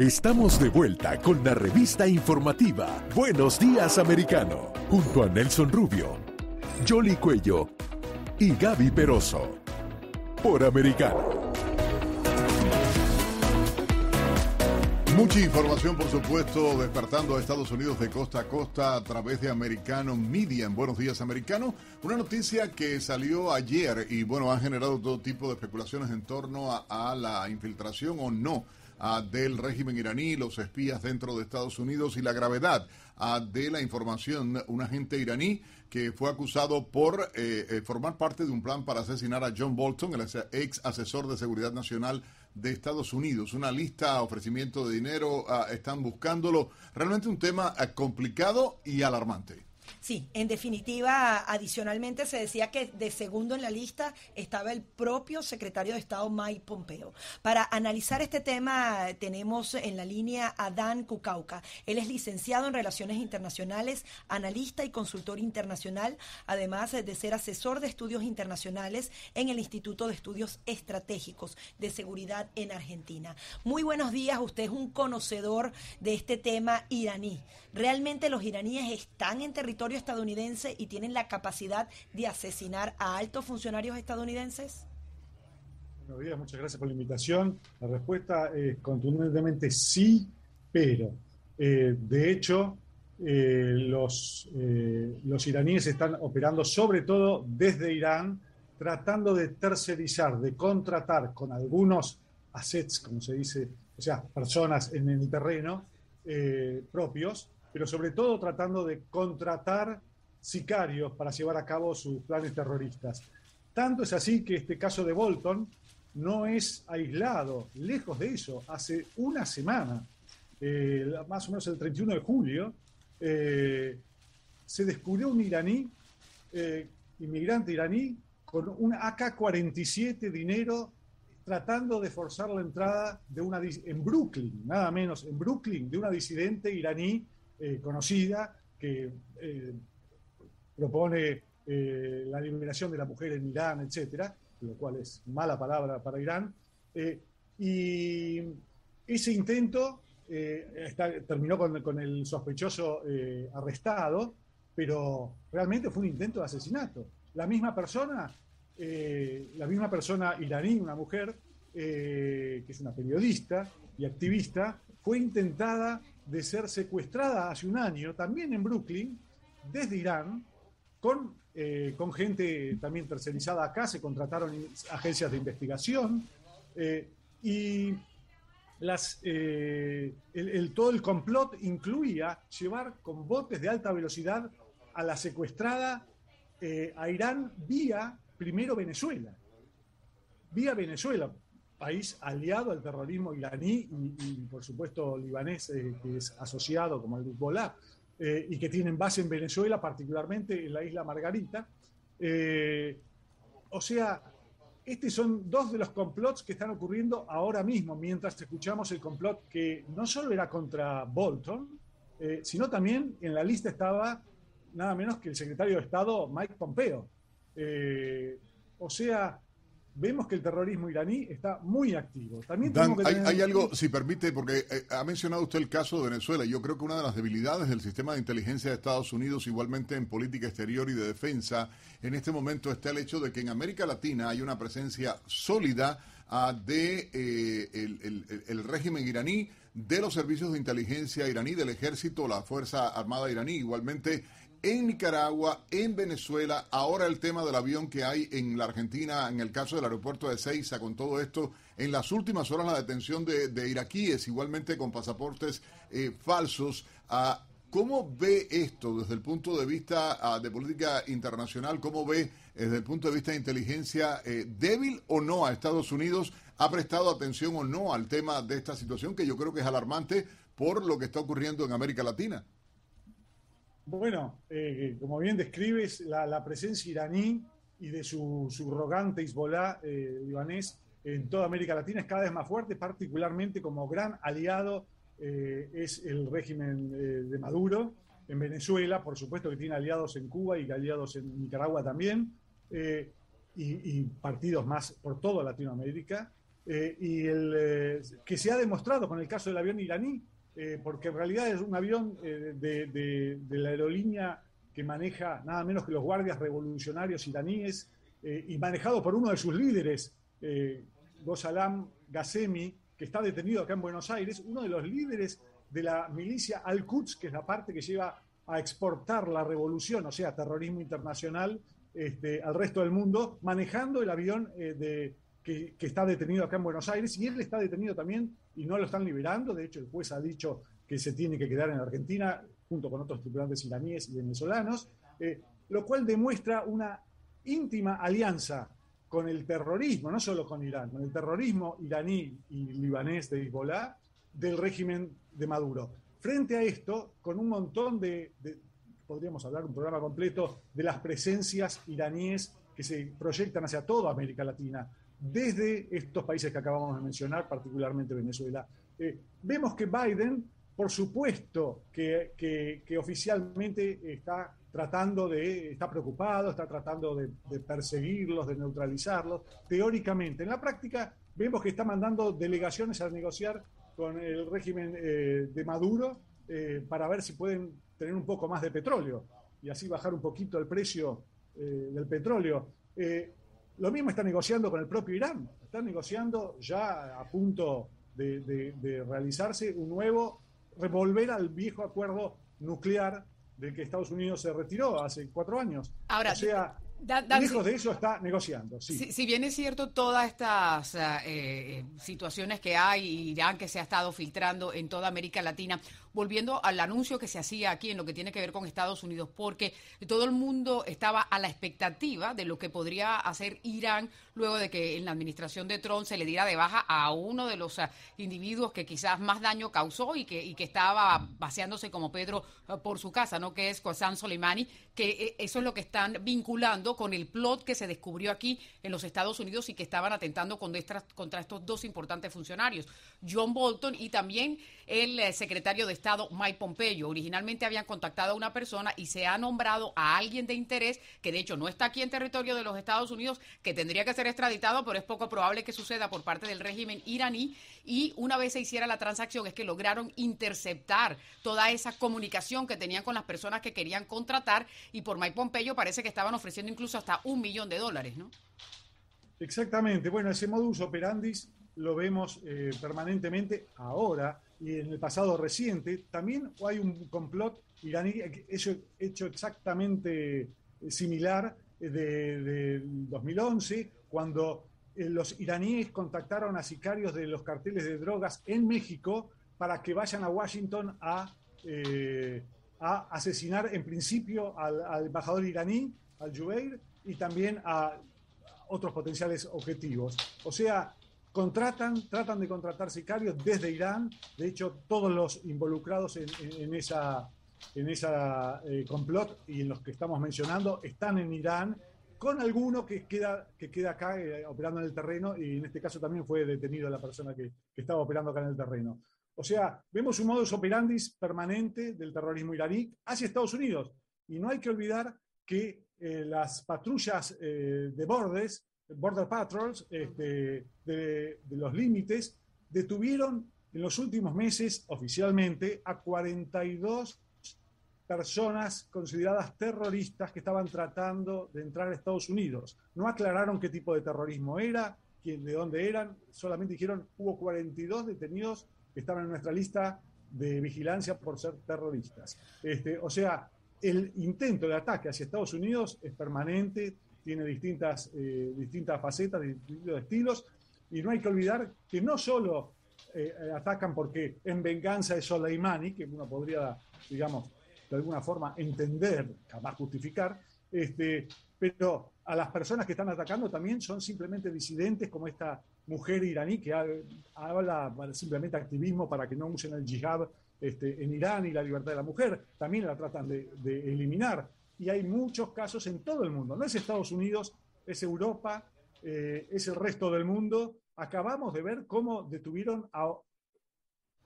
Estamos de vuelta con la revista informativa Buenos Días Americano, junto a Nelson Rubio, Jolly Cuello y Gaby Peroso, por Americano. Mucha información, por supuesto, despertando a Estados Unidos de costa a costa a través de Americano Media en Buenos Días Americano. Una noticia que salió ayer y, bueno, ha generado todo tipo de especulaciones en torno a, a la infiltración o no del régimen iraní, los espías dentro de Estados Unidos y la gravedad de la información. Un agente iraní que fue acusado por eh, eh, formar parte de un plan para asesinar a John Bolton, el ex asesor de seguridad nacional de Estados Unidos. Una lista, ofrecimiento de dinero, ah, están buscándolo. Realmente un tema ah, complicado y alarmante. Sí, en definitiva, adicionalmente se decía que de segundo en la lista estaba el propio secretario de Estado Mike Pompeo. Para analizar este tema tenemos en la línea a Dan Kukauka. Él es licenciado en Relaciones Internacionales, analista y consultor internacional, además de ser asesor de estudios internacionales en el Instituto de Estudios Estratégicos de Seguridad en Argentina. Muy buenos días, usted es un conocedor de este tema iraní. ¿Realmente los iraníes están en territorio estadounidense y tienen la capacidad de asesinar a altos funcionarios estadounidenses? Buenos días, muchas gracias por la invitación. La respuesta es contundentemente sí, pero eh, de hecho eh, los, eh, los iraníes están operando sobre todo desde Irán, tratando de tercerizar, de contratar con algunos assets, como se dice, o sea, personas en el terreno propios, pero sobre todo tratando de contratar sicarios para llevar a cabo sus planes terroristas. Tanto es así que este caso de Bolton no es aislado, lejos de eso. Hace una semana, eh, más o menos el 31 de julio, eh, se descubrió un iraní, eh, inmigrante iraní, con un AK-47 dinero tratando de forzar la entrada de una en Brooklyn, nada menos en Brooklyn, de una disidente iraní eh, conocida que eh, propone eh, la eliminación de la mujer en Irán, etcétera, lo cual es mala palabra para Irán. y ese intento terminó con, el sospechoso arrestado, pero realmente fue un intento de asesinato. La misma persona, la misma persona iraní, una mujer, que es una periodista y activista, fue intentada de ser secuestrada hace un año, también en Brooklyn, desde Irán, con, eh, con gente también tercerizada acá, se contrataron agencias de investigación eh, y las, eh, el, todo el complot incluía llevar con botes de alta velocidad a la secuestrada a Irán vía primero Venezuela. Vía Venezuela, país aliado al terrorismo iraní y, por supuesto libanés, eh, que es asociado como el Hezbollah, eh, y que tienen base en Venezuela, particularmente en la isla Margarita. Eh, o sea, estos son dos de los complots que están ocurriendo ahora mismo, mientras escuchamos el complot que no solo era contra Bolton, sino también en la lista estaba nada menos que el secretario de Estado Mike Pompeo. o sea, vemos que el terrorismo iraní está muy activo. También hay, algo, si permite, porque eh, ha mencionado usted el caso de Venezuela. Yo creo que una de las debilidades del sistema de inteligencia de Estados Unidos, igualmente en política exterior y de defensa, en este momento está el hecho de que en América Latina hay una presencia sólida uh, de eh, el, régimen iraní, de los servicios de inteligencia iraní, del ejército, la Fuerza Armada iraní, igualmente en Nicaragua, en Venezuela, ahora el tema del avión que hay en la Argentina, en el caso del aeropuerto de Ceiza, con todo esto, en las últimas horas la detención de, iraquíes, igualmente con pasaportes eh, falsos. Ah, ¿Cómo ve esto desde el punto de vista ah, de política internacional? ¿Cómo ve eh, desde el punto de vista de inteligencia eh, débil o no a Estados Unidos? ¿Ha prestado atención o no al tema de esta situación que yo creo que es alarmante por lo que está ocurriendo en América Latina? Bueno, eh, como bien describes, la, presencia iraní y de su subrogante Hezbollah eh, libanés en toda América Latina es cada vez más fuerte, particularmente como gran aliado eh, es el régimen de Maduro. En Venezuela, por supuesto que tiene aliados en Cuba y aliados en Nicaragua también, y, partidos más por toda Latinoamérica. eh, y el, eh, que se ha demostrado con el caso del avión iraní, porque en realidad es un avión de, la aerolínea que maneja nada menos que los guardias revolucionarios iraníes y manejado por uno de sus líderes, Gosalam Ghasemi, que está detenido acá en Buenos Aires, uno de los líderes de la milicia Al-Quds, que es la parte que lleva a exportar la revolución, o sea, terrorismo internacional este, al resto del mundo, manejando el avión eh, de, que, está detenido acá en Buenos Aires, y él está detenido también y no lo están liberando. De hecho, el juez ha dicho que se tiene que quedar en Argentina junto con otros tripulantes iraníes y venezolanos, eh, lo cual demuestra una íntima alianza con el terrorismo, no solo con Irán, con el terrorismo iraní y libanés de Hezbollah del régimen de Maduro. Frente a esto, con un montón de, podríamos hablar un programa completo de las presencias iraníes que se proyectan hacia toda América Latina, desde estos países que acabamos de mencionar, particularmente Venezuela. Eh, vemos que Biden, por supuesto, que, oficialmente está tratando de, está preocupado, está tratando de, perseguirlos, de neutralizarlos, teóricamente. En la práctica, vemos que está mandando delegaciones a negociar con el régimen eh, de Maduro eh, para ver si pueden tener un poco más de petróleo y así bajar un poquito el precio del petróleo. Lo mismo está negociando con el propio Irán. Están negociando ya a punto de, realizarse un nuevo, revolver al viejo acuerdo nuclear del que Estados Unidos se retiró hace cuatro años. Ahora, o sea, Lejos de eso está negociando. Sí. Si, bien es cierto todas estas eh, eh, situaciones que hay, Irán que se ha estado filtrando en toda América Latina, volviendo al anuncio que se hacía aquí en lo que tiene que ver con Estados Unidos, porque todo el mundo estaba a la expectativa de lo que podría hacer Irán luego de que en la administración de Trump se le diera de baja a uno de los ah, individuos que quizás más daño causó y que, y que estaba paseándose como Pedro ah, por su casa, ¿no? Que es Qasem Soleimani, que eh, eso es lo que están vinculando con el plot que se descubrió aquí en los Estados Unidos y que estaban atentando contra, contra estos dos importantes funcionarios, John Bolton y también el eh, secretario de Estado Mike Pompeo. Originalmente habían contactado a una persona y se ha nombrado a alguien de interés que de hecho no está aquí en territorio de los Estados Unidos, que tendría que ser extraditado, pero es poco probable que suceda por parte del régimen iraní. Y una vez se hiciera la transacción es que lograron interceptar toda esa comunicación que tenían con las personas que querían contratar y por Mike Pompeo parece que estaban ofreciendo incluso hasta un millón de dólares, ¿no? Exactamente. Bueno, ese modus operandi lo vemos eh, permanentemente ahora y en el pasado reciente. También hay un complot iraní hecho, hecho exactamente eh, similar eh, de, 2011, cuando los iraníes contactaron a sicarios de los carteles de drogas en México para que vayan a Washington a, a asesinar en principio al, embajador iraní, al Jubeir, y también a otros potenciales objetivos. O sea, contratan, tratan de contratar sicarios desde Irán. De hecho, todos los involucrados en, esa, en esa eh, complot y en los que estamos mencionando están en Irán, con alguno que queda, que queda acá eh, operando en el terreno y en este caso también fue detenido la persona que, estaba operando acá en el terreno. O sea, vemos un modus operandi permanente del terrorismo iraní hacia Estados Unidos. Y no hay que olvidar que eh, las patrullas de bordes Border Patrols este, de, los límites detuvieron en los últimos meses oficialmente a 42 personas consideradas terroristas que estaban tratando de entrar a Estados Unidos. No aclararon qué tipo de terrorismo era, quién, de dónde eran, solamente dijeron hubo 42 detenidos que estaban en nuestra lista de vigilancia por ser terroristas. Este, o sea, el intento de ataque hacia Estados Unidos es permanente, tiene distintas, eh, distintas facetas, distintos estilos, y no hay que olvidar que no solo eh, atacan porque en venganza de Soleimani, que uno podría, digamos, de alguna forma entender, jamás justificar, este, pero a las personas que están atacando también son simplemente disidentes, como esta mujer iraní que habla simplemente activismo para que no usen el yihad este, en Irán y la libertad de la mujer, también la tratan de, de eliminar y hay muchos casos en todo el mundo. No es Estados Unidos, es Europa, eh, es el resto del mundo. Acabamos de ver cómo detuvieron a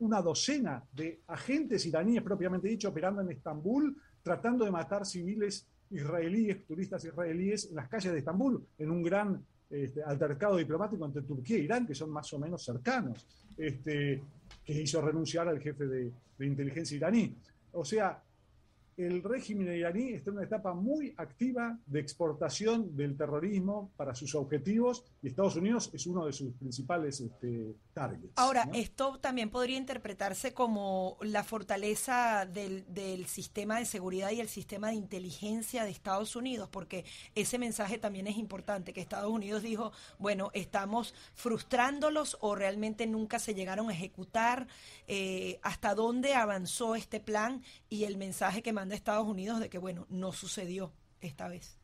una docena de agentes iraníes, propiamente dicho, operando en Estambul, tratando de matar civiles israelíes, turistas israelíes, en las calles de Estambul, en un gran este, altercado diplomático entre Turquía e Irán, que son más o menos cercanos, este, que hizo renunciar al jefe de, de inteligencia iraní. O sea, el régimen iraní está en una etapa muy activa de exportación del terrorismo para sus objetivos y Estados Unidos es uno de sus principales este, targets. Ahora, esto también podría interpretarse como la fortaleza del, sistema de seguridad y el sistema de inteligencia de Estados Unidos, porque ese mensaje también es importante, que Estados Unidos dijo, bueno, estamos frustrándolos o realmente nunca se llegaron a ejecutar, eh, hasta dónde avanzó este plan y el mensaje que mandó de Estados Unidos de que, bueno, no sucedió esta vez.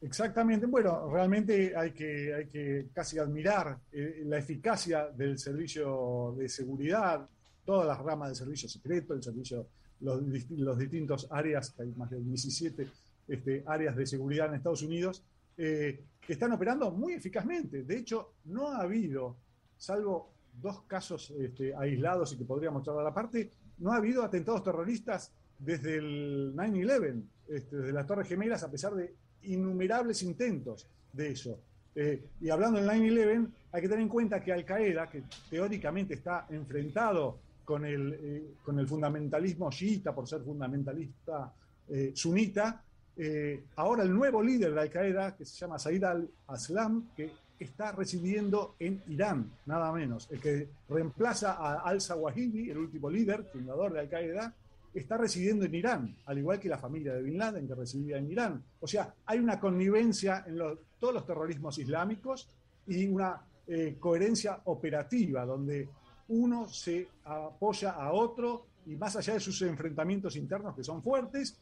Exactamente. Bueno, realmente hay que, hay que casi admirar eh, la eficacia del servicio de seguridad, todas las ramas del servicio secreto, el servicio, los, los distintos áreas, hay más de 17 este, áreas de seguridad en Estados Unidos, eh, que están operando muy eficazmente. De hecho, no ha habido, salvo dos casos este, aislados y que podríamos mostrar a la parte, no ha habido atentados terroristas desde el 9-11, este, desde las Torres Gemelas, a pesar de innumerables intentos de eso. Eh, y hablando del 9-11, hay que tener en cuenta que Al-Qaeda, que teóricamente está enfrentado con el, eh, con el fundamentalismo chiita por ser fundamentalista eh, sunita, ahora el nuevo líder de Al-Qaeda, que se llama Said al-Aslam, que está residiendo en Irán, nada menos, el que reemplaza a al-Zawahiri, el último líder, fundador de Al-Qaeda, está residiendo en Irán, al igual que la familia de Bin Laden que residía en Irán. O sea, hay una connivencia en todos los terrorismos islámicos y una eh, coherencia operativa donde uno se apoya a otro y más allá de sus enfrentamientos internos que son fuertes,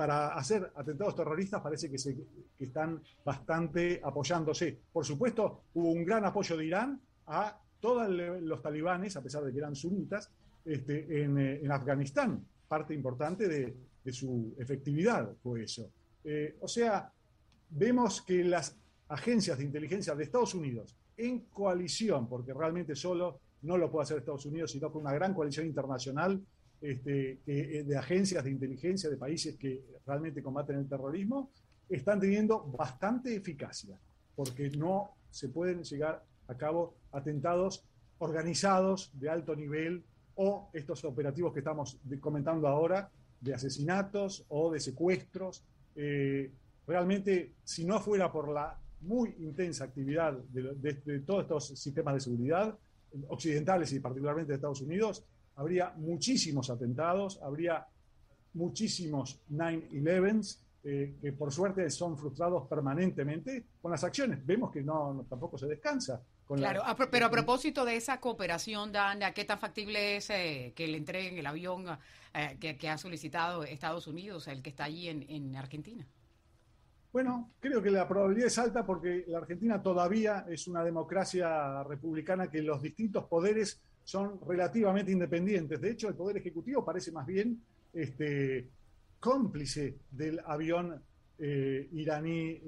para hacer atentados terroristas parece que, se, están bastante apoyándose. Por supuesto, hubo un gran apoyo de Irán a todos los talibanes, a pesar de que eran sunitas, este, en, eh, en Afganistán parte importante de, su efectividad fue eso. Eh, o sea, vemos que las agencias de inteligencia de Estados Unidos, en coalición, porque realmente solo no lo puede hacer Estados Unidos, sino con una gran coalición internacional este, eh, de agencias de inteligencia de países que realmente combaten el terrorismo, están teniendo bastante eficacia, porque no se pueden llegar a cabo atentados organizados de alto nivel o estos operativos que estamos comentando ahora de asesinatos o de secuestros. Eh, realmente, si no fuera por la muy intensa actividad de, todos estos sistemas de seguridad occidentales y particularmente de Estados Unidos, habría muchísimos atentados, habría muchísimos 9-11s eh, que por suerte son frustrados permanentemente con las acciones. Vemos que no tampoco se descansa claro, pero a propósito de esa cooperación, Dan, ¿qué tan factible es eh, que le entreguen el avión eh, que, ha solicitado Estados Unidos, el que está allí en, Argentina? Bueno, creo que la probabilidad es alta porque la Argentina todavía es una democracia republicana que los distintos poderes son relativamente independientes. De hecho, el Poder Ejecutivo parece más bien este, cómplice del avión eh, iraní,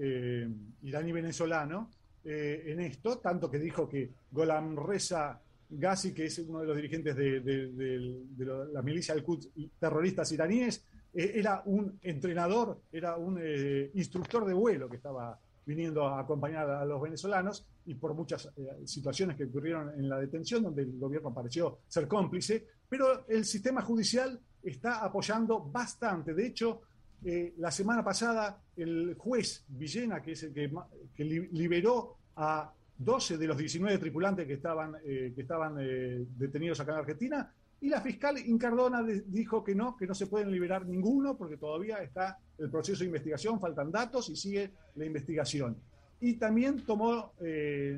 iraní venezolano eh, en esto, tanto que dijo que Golam Reza Ghazi, que es uno de los dirigentes de, la milicia al-Quds terroristas iraníes, eh, era un entrenador, era un eh, instructor de vuelo que estaba viniendo a acompañar a los venezolanos y por muchas situaciones que ocurrieron en la detención, donde el gobierno pareció ser cómplice, pero el sistema judicial está apoyando bastante. De hecho, eh, la semana pasada, el juez Villena, que es el que, liberó a 12 de los 19 tripulantes que estaban, eh, que estaban eh, detenidos acá en Argentina, y la fiscal Incardona dijo que no, que no se pueden liberar ninguno porque todavía está el proceso de investigación, faltan datos y sigue la investigación. Y también tomó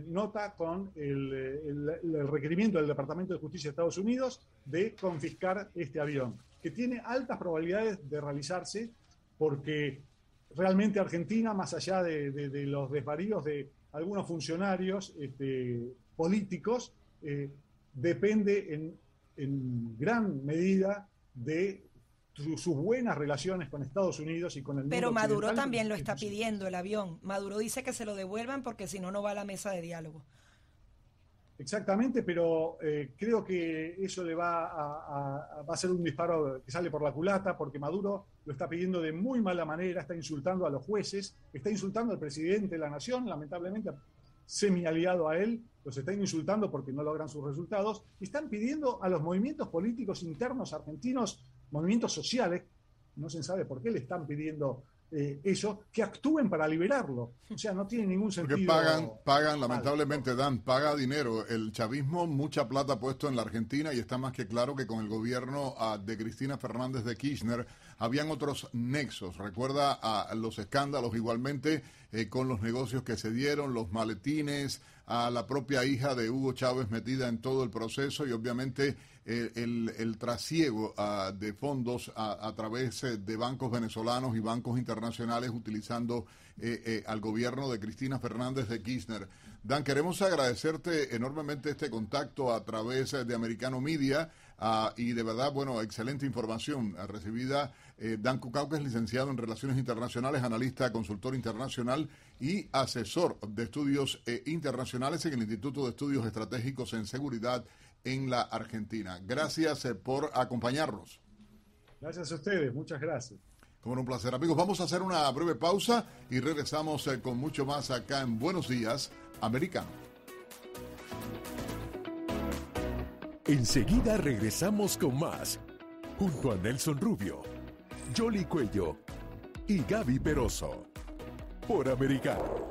nota con el, el requerimiento del Departamento de Justicia de Estados Unidos de confiscar este avión, que tiene altas probabilidades de realizarse porque realmente Argentina, más allá de, los desvaríos de algunos funcionarios este, políticos, eh, depende en, gran medida de sus buenas relaciones con Estados Unidos y con el Pero Maduro también lo está pidiendo el avión. Maduro dice que se lo devuelvan porque si no, no va a la mesa de diálogo. Exactamente, pero eh, creo que eso le va a, ser un disparo que sale por la culata, porque Maduro lo está pidiendo de muy mala manera, está insultando a los jueces, está insultando al presidente de la nación, lamentablemente semi aliado a él, los están insultando porque no logran sus resultados, están pidiendo a los movimientos políticos internos argentinos, movimientos sociales, no se sabe por qué le están pidiendo eh, eso, que actúen para liberarlo. O sea, no tiene ningún sentido. Porque pagan, pagan, lamentablemente, Dan, paga dinero. El chavismo, mucha plata puesto en la Argentina y está más que claro que con el gobierno ah, de Cristina Fernández de Kirchner habían otros nexos. Recuerda a los escándalos igualmente eh, con los negocios que se dieron, los maletines, a la propia hija de Hugo Chávez metida en todo el proceso y obviamente el, trasiego ah, de fondos a, través eh, de bancos venezolanos y bancos internacionales utilizando eh, eh, al gobierno de Cristina Fernández de Kirchner. Dan, queremos agradecerte enormemente este contacto a través de Americano Media ah, y de verdad, bueno, excelente información recibida. Dan Cucau, que es licenciado en Relaciones Internacionales, analista, consultor internacional y asesor de estudios internacionales en el Instituto de Estudios Estratégicos en Seguridad en la Argentina. Gracias eh, por acompañarnos. Gracias a ustedes, muchas gracias. Como un placer, amigos. Vamos a hacer una breve pausa y regresamos eh, con mucho más acá en Buenos Días, Americano. Enseguida regresamos con más, junto a Nelson Rubio, Jolly Cuello y Gaby Peroso, por Americano.